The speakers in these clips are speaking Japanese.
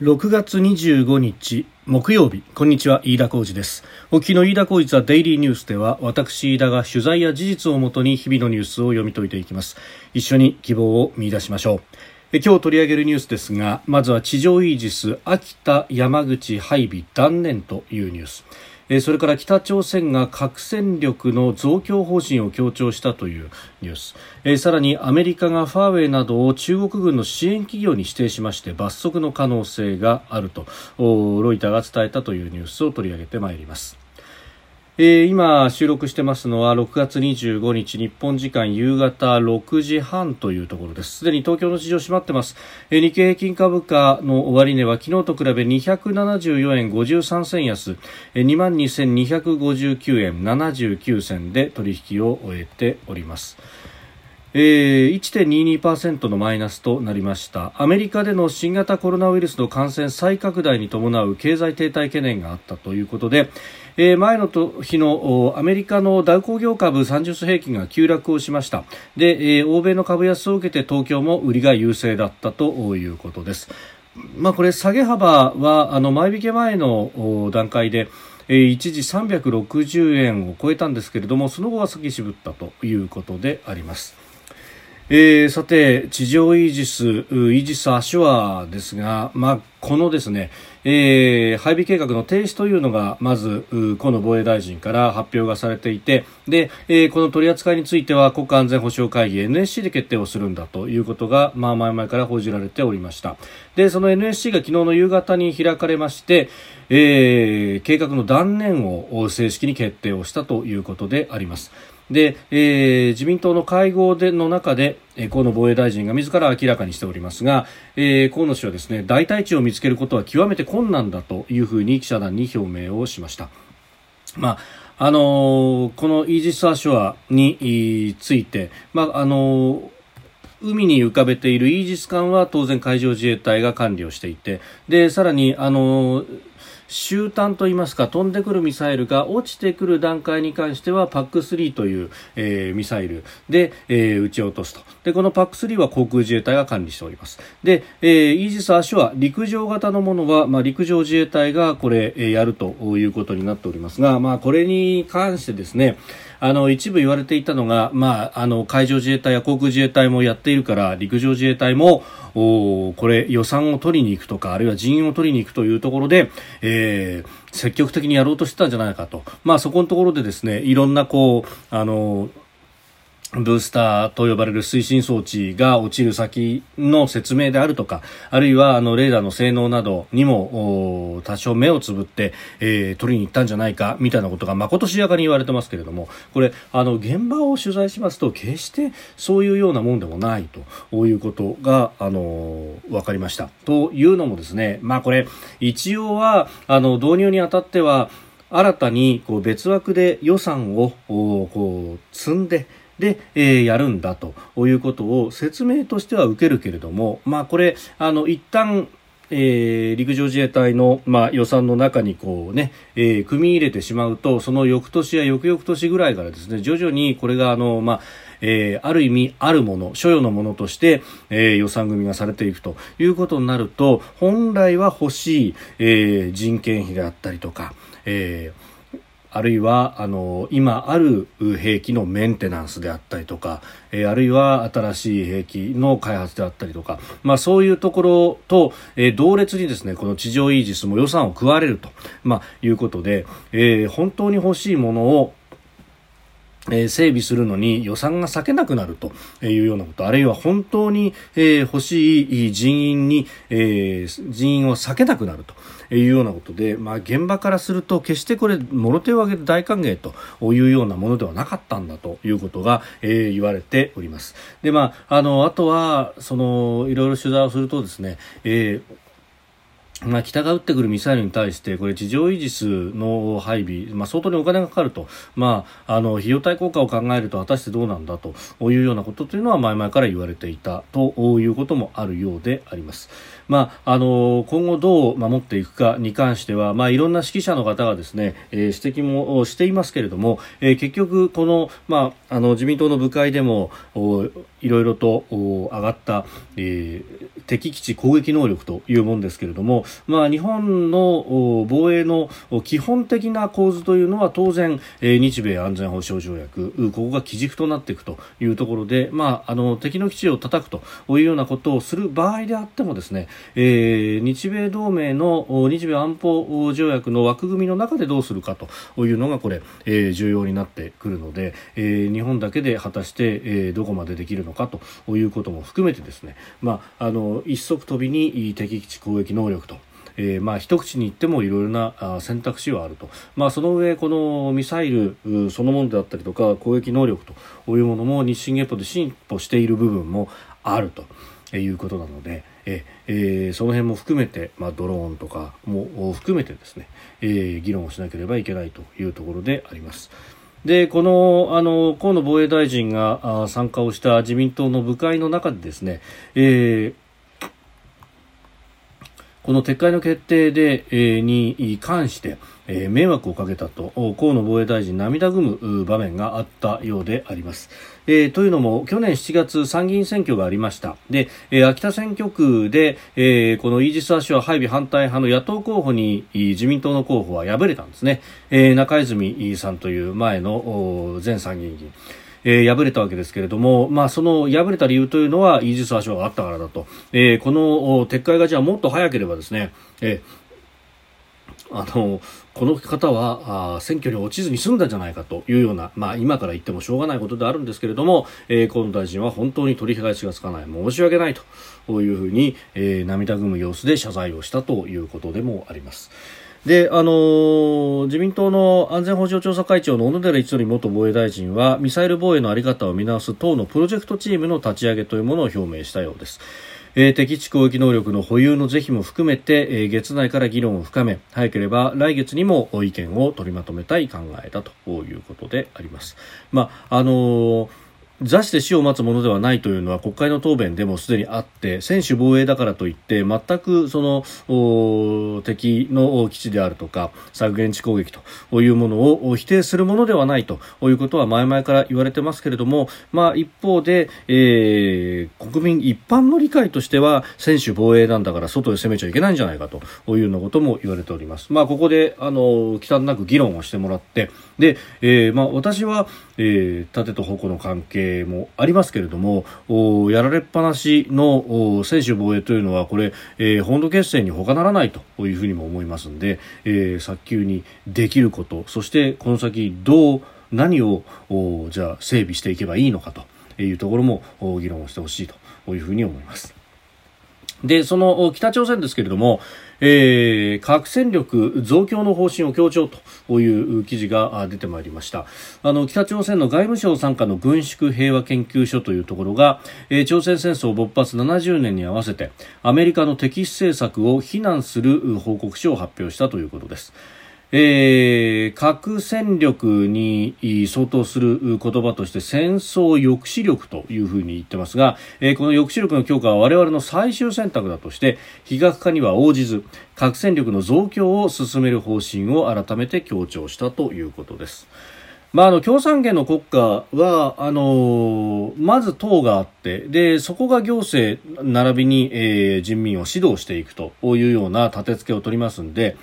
6月25日木曜日。こんにちは飯田浩二です。お聞の飯田浩二はデイリーニュースでは私飯田が取材や事実をもとに日々のニュースを読み解いていきます。一緒に希望を見出しましょう。今日取り上げるニュースですがまずは地上イージス秋田山口配備断念というニュース。それから北朝鮮が核戦力の増強方針を強調したというニュース。さらにアメリカがファーウェイなどを中国軍の支援企業に指定しまして罰則の可能性があるとロイターが伝えたというニュースを取り上げてまいります。えー、今収録してますのは6月25日日本時間夕方6時半というところです。すでに東京の市場閉まってます、えー、日経平均株価の終値は昨日と比べ274円53銭安、えー、22,259円79銭で取引を終えております。えー、1.22%のマイナスとなりました。アメリカでの新型コロナウイルスの感染再拡大に伴う経済停滞懸念があったということで、えー、前の日のアメリカのダウ工業株30種平均が急落をしましたで、えー、欧米の株安を受けて東京も売りが優勢だったということですまあ、これ下げ幅はあの前引け前の段階で一時360円を超えたんですけれどもその後は先渋ったということであります。えー、さて、地上イージス、イージス・アシュアですが、まあ、このですね、えー、配備計画の停止というのが、まず、河野防衛大臣から発表がされていて、で、えー、この取り扱いについては国家安全保障会議 NSC で決定をするんだということが、まあ、前々から報じられておりました。で、その NSC が昨日の夕方に開かれまして、えー、計画の断念を正式に決定をしたということであります。で、えー、自民党の会合での中で、えー、河野防衛大臣が自ら明らかにしておりますが、えー、河野氏はですね代替地を見つけることは極めて困難だというふうに記者団に表明をしました。まああのー、このイージス・アショアについて、まああのー海に浮かべているイージス艦は当然海上自衛隊が管理をしていてでさらにあの終端といいますか飛んでくるミサイルが落ちてくる段階に関しては PAC3 という、えー、ミサイルで、えー、撃ち落とすと。でこの PAC3 は航空自衛隊が管理しております。で、えー、イージス・アショア陸上型のものは、まあ、陸上自衛隊がこれ、えー、やるということになっておりますが、まあ、これに関してですねあの一部言われていたのが、まあ、あの海上自衛隊や航空自衛隊もやっているから陸上自衛隊もおこれ予算を取りに行くとかあるいは人員を取りに行くというところで、えー、積極的にやろうとしてたんじゃないかと、まあ、そこのところでですねいろんなこうあのブースターと呼ばれる推進装置が落ちる先の説明であるとか、あるいはあのレーダーの性能などにも多少目をつぶって、えー、取りに行ったんじゃないかみたいなことがまことしやかに言われてますけれども、これあの現場を取材しますと決してそういうようなもんでもないということがあの分かりました。というのもですね、まあこれ一応はあの導入にあたっては新たにこう別枠で予算をこう積んでで、えー、やるんだということを説明としては受けるけれども、まあ、これあの一旦えー、陸上自衛隊の、まあ、予算の中にこうね、えー、組み入れてしまうとその翌年や翌々年ぐらいからですね徐々にこれがあの、まあえー、ある意味あるもの所与のものとして、えー、予算組がされていくということになると本来は欲しい、えー、人件費であったりとか、えーあるいはあの今ある兵器のメンテナンスであったりとか、えー、あるいは新しい兵器の開発であったりとか、まあ、そういうところと、えー、同列にですねこの地上イージスも予算を食われると、まあ、いうことで、えー、本当に欲しいものをえ、整備するのに予算が割けなくなるというようなこと、あるいは本当に、え、欲しい人員に、え、人員を避けなくなるというようなことで、まあ、現場からすると決してこれ、もろ手を挙げて大歓迎というようなものではなかったんだということが、えー、言われております。で、まあ、あの、あとは、その、いろいろ取材をするとですね、えーまあ、北が撃ってくるミサイルに対して、これ、地上イージスの配備、まあ、相当にお金がかかると、まあ、あの、費用対効果を考えると、果たしてどうなんだというようなことというのは、前々から言われていたということもあるようであります。まあ、あの、今後どう守っていくかに関しては、まあ、いろんな指揮者の方がですね、えー、指摘もしていますけれども、えー、結局、この、まあ、あの、自民党の部会でも、いろいろと上がった、えー、敵基地攻撃能力というものですけれども、まあ、日本の防衛の基本的な構図というのは当然、えー、日米安全保障条約ここが基軸となっていくというところで、まあ、あの敵の基地を叩くというようなことをする場合であってもですね、えー、日米同盟の日米安保条約の枠組みの中でどうするかというのがこれ、えー、重要になってくるので、えー、日本だけで果たして、えー、どこまでできるのかということも含めてですね、まあ、あの一足飛びに敵基地攻撃能力とえー、まあ一口に言ってもいろいろな選択肢はあると、まあ、その上このミサイルそのものであったりとか攻撃能力というものも日進月歩で進歩している部分もあるということなので、ええー、その辺も含めて、まあ、ドローンとかも含めてですね、えー、議論をしなければいけないというところであります。でこのあの河野防衛大臣が参加をした自民党の部会の中でですね、えーこの撤回の決定で、えー、に関して、えー、迷惑をかけたと河野防衛大臣涙ぐむ場面があったようであります。えー、というのも去年7月参議院選挙がありました。で、えー、秋田選挙区で、えー、このイージス・アショア配備反対派の野党候補に自民党の候補は敗れたんですね、えー、中泉さんという前の前参議院議員。えー、敗れたわけですけれども、まあ、その敗れた理由というのはイージス・アショアがあったからだと、えー、この撤回がじゃあもっと早ければですね、えーあのこの方はあ選挙に落ちずに済んだんじゃないかというような、まあ、今から言ってもしょうがないことであるんですけれども、えー、河野大臣は本当に取り返しがつかない申し訳ないというふうに、えー、涙ぐむ様子で謝罪をしたということでもあります。で、あのー、自民党の安全保障調査会長の小野寺一則元防衛大臣はミサイル防衛の在り方を見直す党のプロジェクトチームの立ち上げというものを表明したようです。えー、敵地攻撃能力の保有の是非も含めて、えー、月内から議論を深め早ければ来月にも意見を取りまとめたい考えだということであります。まああのー座して死を待つものではないというのは国会の答弁でもすでにあって専守防衛だからといって全くその敵の基地であるとか削減地攻撃というものを否定するものではないということは前々から言われてますけれども、まあ、一方で、えー、国民一般の理解としては専守防衛なんだから外へ攻めちゃいけないんじゃないかというようなことも言われております。まあ、ここであの忌憚なく議論をしてもらってで、えーまあ、私は、えー、盾と矛の関係もありますけれどもやられっぱなしの専守防衛というのはこれ、えー、本土決戦に他ならないというふうにも思いますので、えー、早急にできることそしてこの先どう何をじゃあ整備していけばいいのかというところも議論をしてほしいというふうに思います。で、その北朝鮮ですけれども、えー、核戦力増強の方針を強調という記事が出てまいりました。あの北朝鮮の外務省傘下の軍縮平和研究所というところが、えー、朝鮮戦争勃発70年に合わせてアメリカの敵視政策を非難する報告書を発表したということです。えー、核戦力に相当する言葉として戦争抑止力というふうに言ってますが、えー、この抑止力の強化は我々の最終選択だとして非核化には応じず核戦力の増強を進める方針を改めて強調したということです。まあ、あの共産権の国家はあのまず党があってでそこが行政並びに、えー、人民を指導していくというような立て付けを取りますので、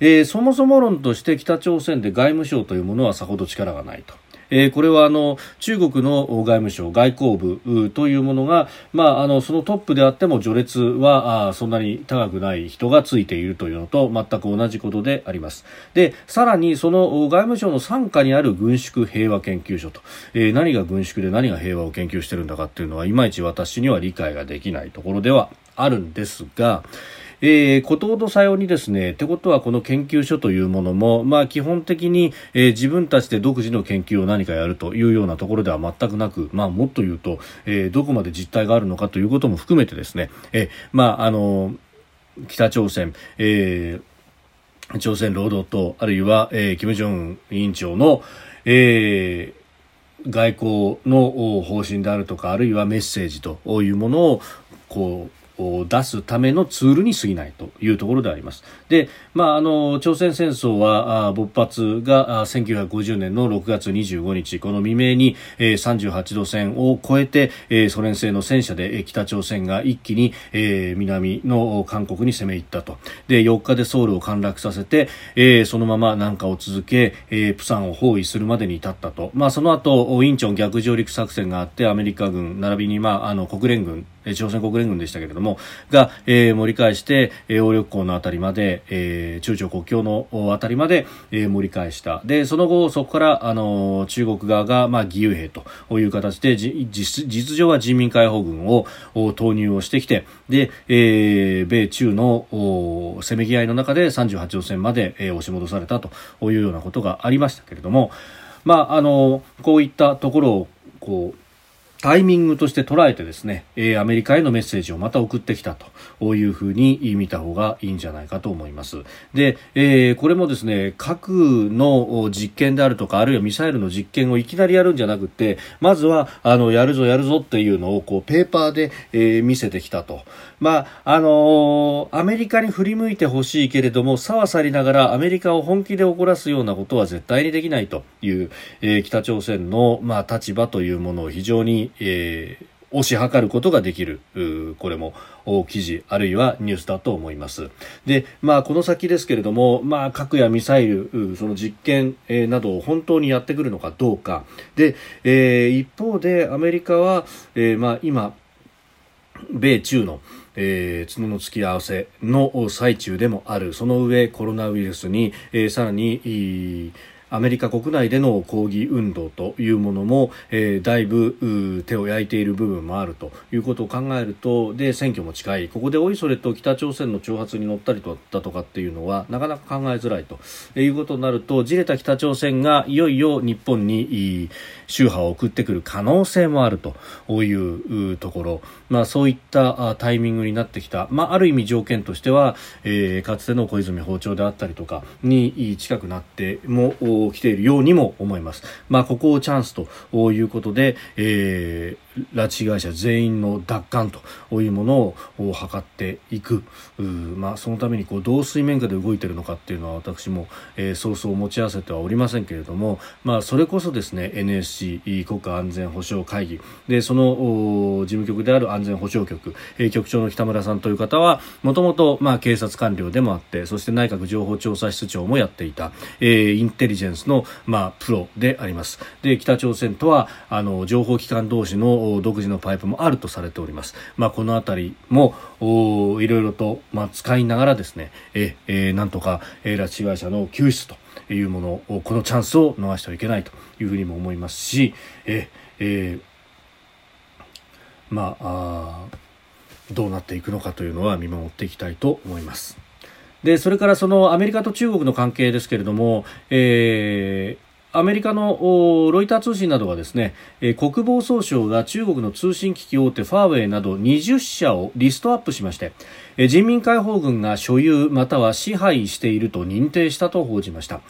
えー、そもそも論として北朝鮮で外務省というものはさほど力がないと。えー、これはあの中国の外務省外交部というものが、まあ、あのそのトップであっても序列はあそんなに高くない人がついているというのと全く同じことでありますでさらにその外務省の傘下にある軍縮平和研究所と、えー、何が軍縮で何が平和を研究しているんだかっていうのはいまいち私には理解ができないところではあるんですが、えー、ことほどさようにですね、ってことはこの研究所というものも、まあ基本的に、えー、自分たちで独自の研究を何かやるというようなところでは全くなく、まあもっと言うと、えー、どこまで実態があるのかということも含めてですね、え、まああの、北朝鮮、え、朝鮮労働党、あるいは、えー、金正恩委員長の、えー、外交の方針であるとか、あるいはメッセージというものを、こう、出すためのツールに過ぎないというところであります。で、まあ、あの朝鮮戦争は勃発が1950年の6月25日この未明に、えー、38度線を越えて、えー、ソ連製の戦車で、北朝鮮が一気に、えー、南の韓国に攻め入ったとで4日でソウルを陥落させて、えー、そのまま南下を続け、えー、プサンを包囲するまでに至ったと、まあ、その後インチョン逆上陸作戦があってアメリカ軍並びに、まあ、あの国連軍朝鮮国連軍でしたけれどもが、えー、盛り返して、えー、力港のあたりまで、えー、中朝国境のあたりまで、えー、盛り返した。でその後そこからあの中国側が、まあ、義勇兵という形でじ実実情は人民解放軍を投入をしてきてで、えー、米中のせめぎ合いの中で38度線まで、えー、押し戻されたというようなことがありましたけれども、まあ、あのこういったところをこうタイミングとして捉えてですね、えアメリカへのメッセージをまた送ってきたというふうに見た方がいいんじゃないかと思います。で、えー、これもですね、核の実験であるとか、あるいはミサイルの実験をいきなりやるんじゃなくて、まずは、あの、やるぞやるぞっていうのを、こう、ペーパーで、えー、見せてきたと。まあ、あのー、アメリカに振り向いてほしいけれども、さはさりながらアメリカを本気で怒らすようなことは絶対にできないという、えー、北朝鮮の、まあ、立場というものを非常にえー、推し量ることができる、これも記事、あるいはニュースだと思います。で、まあ、この先ですけれども、まあ、核やミサイル、その実験、などを本当にやってくるのかどうか。で、えー、一方でアメリカは、えー、まあ、今、米中の、えー、角の付き合わせの最中でもある。その上、コロナウイルスに、えー、さらに、アメリカ国内での抗議運動というものも、えー、だいぶ手を焼いている部分もあるということを考えるとで選挙も近い。ここでおいそれと北朝鮮の挑発に乗ったりとだとかっていうのはなかなか考えづらいということになるとじれた北朝鮮がいよいよ日本に宗派を送ってくる可能性もあるというところ、まあ、そういったタイミングになってきた、まあ、ある意味条件としては、えー、かつての小泉訪朝であったりとかに近くなっても来ているようにも思います。まあ、ここをチャンスということで、えー、拉致被害者全員の奪還というものを図っていく。まあ、そのためにこう、どう水面下で動いているのかっていうのは私も、えー、そうそう持ち合わせてはおりませんけれども、まあ、それこそですね、NSC 国家安全保障会議で、その事務局である安全保障局、えー、局長の北村さんという方は、もともと、まあ、警察官僚でもあって、そして内閣情報調査室長もやっていた、えー、インテリジェンスの、まあ、プロであります。で、北朝鮮とは、あの、情報機関同士の独自のパイプもあるとされております。まあ、このあたりも、おいろいろと、まあ、使いながらですね、え、えー、なんとか、えー、拉致被害者の救出というものを、このチャンスを逃してはいけないというふうにも思いますし、え、えー、まあ、あどうなっていくのかというのは見守っていきたいと思います。でそれからそのアメリカと中国の関係ですけれども、えーアメリカのロイター通信などはですね、国防総省が中国の通信機器大手ファーウェイなど20社をリストアップしまして、人民解放軍が所有または支配していると認定したと報じました。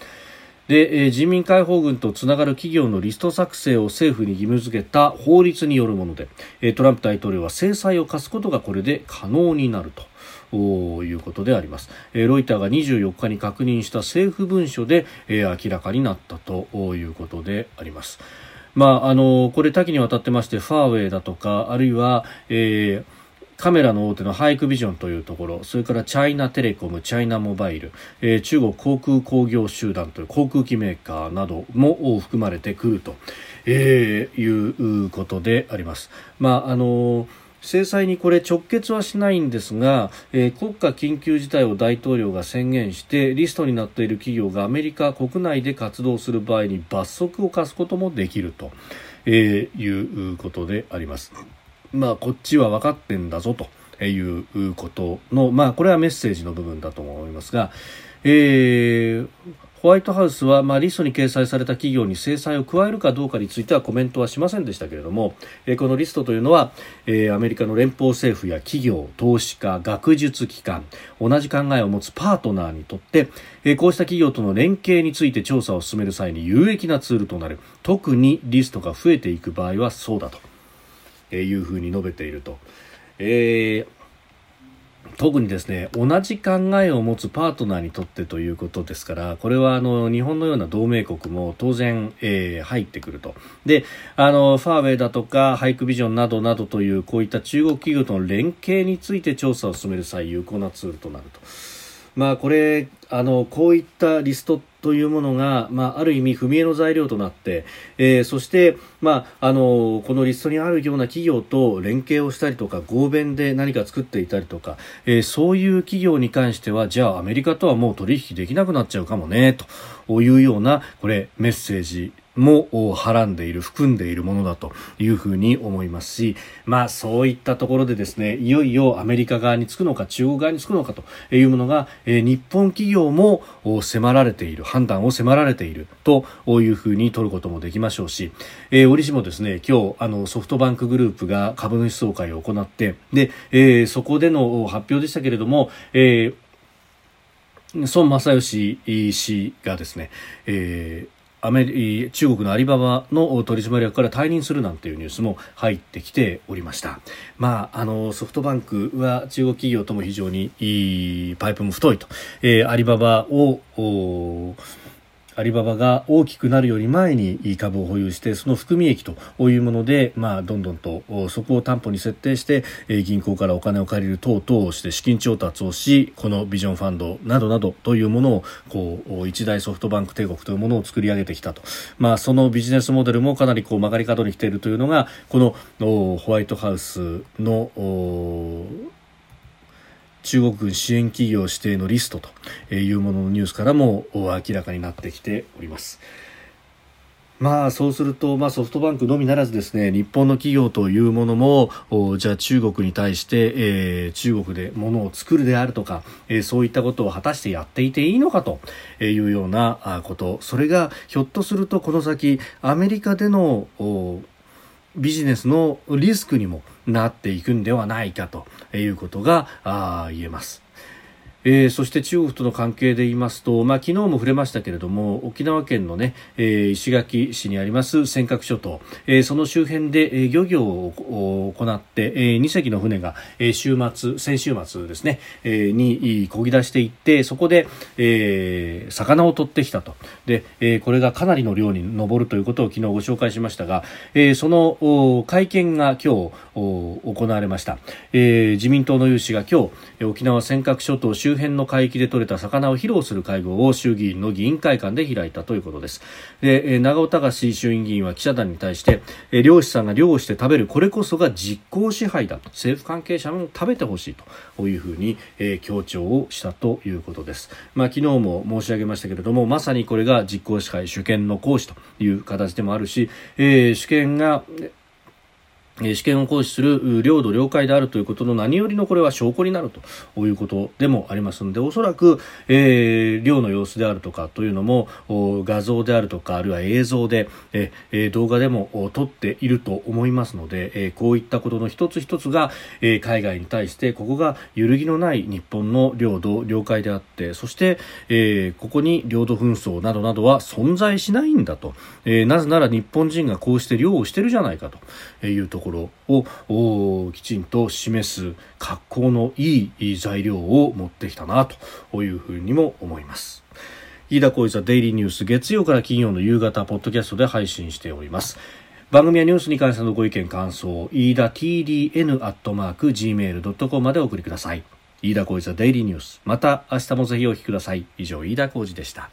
で、人民解放軍とつながる企業のリスト作成を政府に義務付けた法律によるもので、トランプ大統領は制裁を科すことがこれで可能になると。いうことであります。えロイターが24日に確認した政府文書でえ明らかになったということであります。まあ、あの、これ多岐にわたってまして、ファーウェイだとか、あるいは、えー、カメラの大手のハイクビジョンというところ、それからチャイナテレコム、チャイナモバイル、えー、中国航空工業集団という航空機メーカーなども含まれてくると、えー、いうことであります。まあ、あのー制裁にこれ直結はしないんですが、えー、国家緊急事態を大統領が宣言してリストになっている企業がアメリカ国内で活動する場合に罰則を課すこともできると、えー、いうことであります。まあ、こっちは分かってんだぞということの、まあ、これはメッセージの部分だと思いますが、えー、ホワイトハウスは、まあ、リストに掲載された企業に制裁を加えるかどうかについてはコメントはしませんでしたけれども、え、このリストというのは、え、アメリカの連邦政府や企業、投資家、学術機関、同じ考えを持つパートナーにとって、え、こうした企業との連携について調査を進める際に有益なツールとなる。特にリストが増えていく場合はそうだと、えいうふうに述べていると。えー特にですね同じ考えを持つパートナーにとってということですからこれはあの日本のような同盟国も当然、えー、入ってくるとであのファーウェイだとかハイクビジョンなどなどというこういった中国企業との連携について調査を進める際有効なツールとなると。まあ、これあのこういったリストというものが、まあ、ある意味踏み絵の材料となって、えー、そして、まあ、あのこのリストにあるような企業と連携をしたりとか合弁で何か作っていたりとか、えー、そういう企業に関してはじゃあアメリカとはもう取引できなくなっちゃうかもねというようなこれメッセージもはらんでいる含んでいるものだというふうに思いますし、まあ、そういったところでですねいよいよアメリカ側につくのか中国側につくのかというものが、え、日本企業も迫られている判断を迫られているというふうに取ることもできましょうし、えー、折しもですね今日あのソフトバンクグループが株主総会を行ってで、えー、そこでの発表でしたけれども、えー孫正義氏がですね、えー、アメリ中国のアリババの取締役から退任するなんていうニュースも入ってきておりました。まあ、あのソフトバンクは中国企業とも非常にいいパイプも太いと、えー、アリババをアリババが大きくなるより前に株を保有してその含み益というもので、まあ、どんどんとそこを担保に設定して銀行からお金を借りる等々をして資金調達をしこのビジョンファンドなどなどというものをこう一大ソフトバンク帝国というものを作り上げてきたと、まあ、そのビジネスモデルもかなりこう曲がり角に来ているというのがこのホワイトハウスの中国軍支援企業指定のリストというもののニュースからも明らかになってきております。まあそうすると、まあ、ソフトバンクのみならずですね日本の企業というものもじゃあ中国に対して、えー、中国で物を作るであるとか、えー、そういったことを果たしてやっていていいのかというようなことそれがひょっとするとこの先アメリカでのビジネスのリスクにもなっていくんではないかということが言えます。えー、そして中国との関係で言いますと、まあ、昨日も触れましたけれども沖縄県の、ねえー、石垣市にあります尖閣諸島、えー、その周辺で、え、漁業を行って、え、2隻の船が、え、週末先週末ですね、え、に漕ぎ出していってそこで、え、魚を取ってきたと。で、え、これがかなりの量に上るということを昨日ご紹介しましたが、え、その会見が今日行われました、え、自民党の有志が今日沖縄尖閣諸島周辺の海域で取れた魚を披露する会合を衆議院の議員会館で開いたということです。で長尾隆衆院議員は記者団に対して漁師さんが漁をして食べるこれこそが実効支配だと。政府関係者も食べてほしいというふうに、えー、強調をしたということです、まあ、昨日も申し上げましたけれどもまさにこれが実効支配主権の行使という形でもあるし、えー、主権が主権を行使する領土、領海であるということの何よりのこれは証拠になるということでもありますので、おそらく、えー、領の様子であるとかというのも画像であるとか、あるいは映像で、えー、動画でも撮っていると思いますので、えー、こういったことの一つ一つが、えー、海外に対してここが揺るぎのない日本の領土、領海であって、そして、えー、ここに領土紛争などなどは存在しないんだと、えー、なぜなら日本人がこうして領をしてるじゃないかというところ。ころをきちんと示す格好のいい材料を持ってきたなというふうにも思います。飯田浩司ザデイリーニュース月曜から金曜の夕方ポッドキャストで配信しております。番組やニュースに関してのご意見感想飯田 TDN アットマーク Gmail.com までお送りください。飯田浩司ザデイリーニュース。また明日もぜひお聞きください。以上飯田浩司でした。